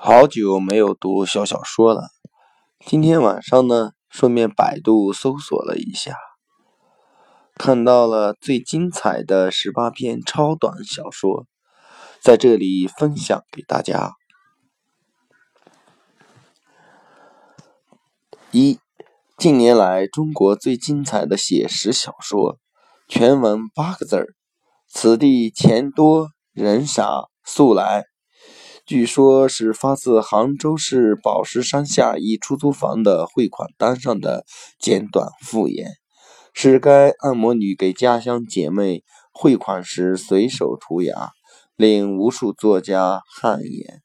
好久没有读小小说了，今天晚上呢，顺便百度搜索了一下，看到了最精彩的十八篇超短小说，在这里分享给大家。一，近年来中国最精彩的写实小说，全文八个字儿：此地钱多人傻，速来。据说，是发自杭州市宝石山下一出租房的汇款单上的简短附言，是该按摩女给家乡姐妹汇款时随手涂鸦，令无数作家汗颜。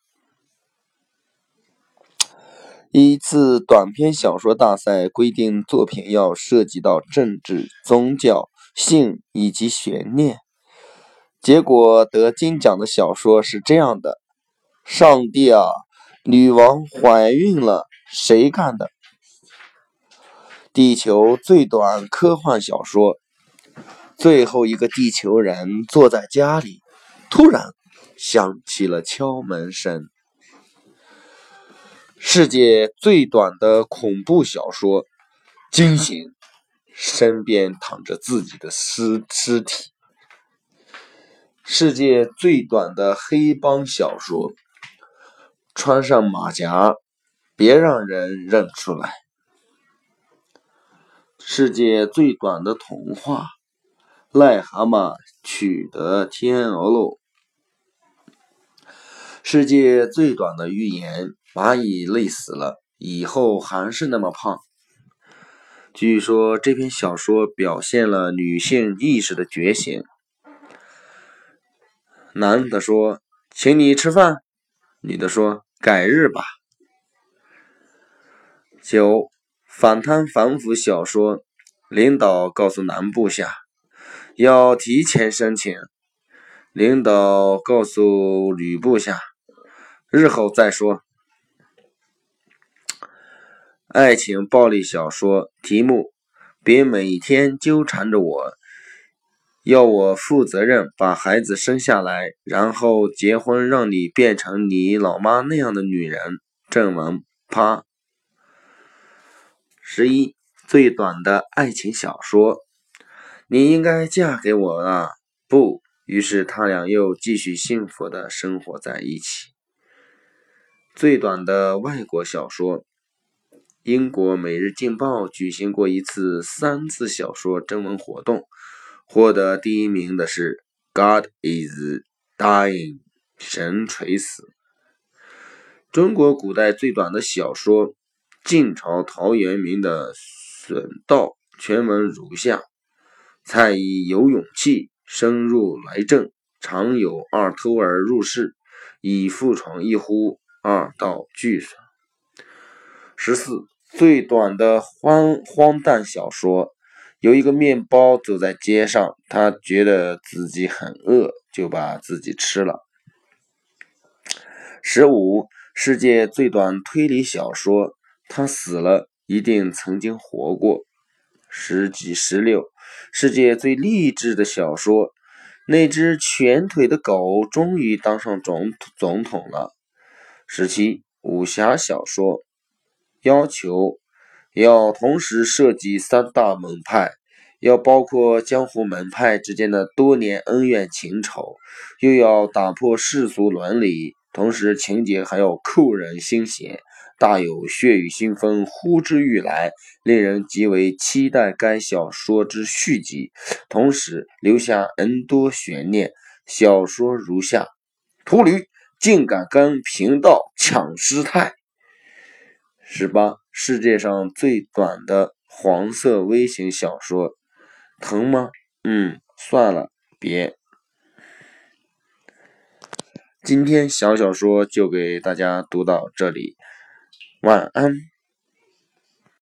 一次短篇小说大赛规定，作品要涉及到政治、宗教、性以及悬念，结果得金奖的小说是这样的。上帝啊！女王怀孕了，谁干的？地球最短科幻小说，最后一个地球人坐在家里，突然响起了敲门声。世界最短的恐怖小说，惊醒，身边躺着自己的尸尸体。世界最短的黑帮小说。穿上马甲，别让人认出来。世界最短的童话，癞蛤蟆取得天鹅肉。世界最短的预言，蚂蚁累死了，以后还是那么胖。据说这篇小说表现了女性意识的觉醒。男的说：“请你吃饭。”女的说：“改日吧。”九反贪反腐小说，领导告诉男部下要提前申请，领导告诉女部下日后再说。爱情暴力小说题目：别每天纠缠着我。要我负责任把孩子生下来，然后结婚，让你变成你老妈那样的女人。正文啪。十一最短的爱情小说，你应该嫁给我啊！不，于是他俩又继续幸福的生活在一起。最短的外国小说，英国《每日镜报》举行过一次三字小说征文活动。获得第一名的是《God is Dying》，神垂死。中国古代最短的小说，晋朝陶渊明的《损道》，全文如下：蔡以有勇气，深入来政，常有二偷儿入室，以复闯一呼，二道俱损。十四最短的荒荒诞小说。有一个面包走在街上，他觉得自己很饿，就把自己吃了。十五，世界最短推理小说，他死了，一定曾经活过。十几十六，世界最励志的小说，那只瘸腿的狗终于当上总总统了。十七，武侠小说，要求。要同时涉及三大门派，要包括江湖门派之间的多年恩怨情仇，又要打破世俗伦理，同时情节还要扣人心弦，大有血雨腥风呼之欲来，令人极为期待该小说之续集，同时留下 N 多悬念。小说如下：秃驴竟敢跟贫道抢师太。十八。世界上最短的黄色微型小说，疼吗？嗯，算了，别。今天小小说就给大家读到这里，晚安。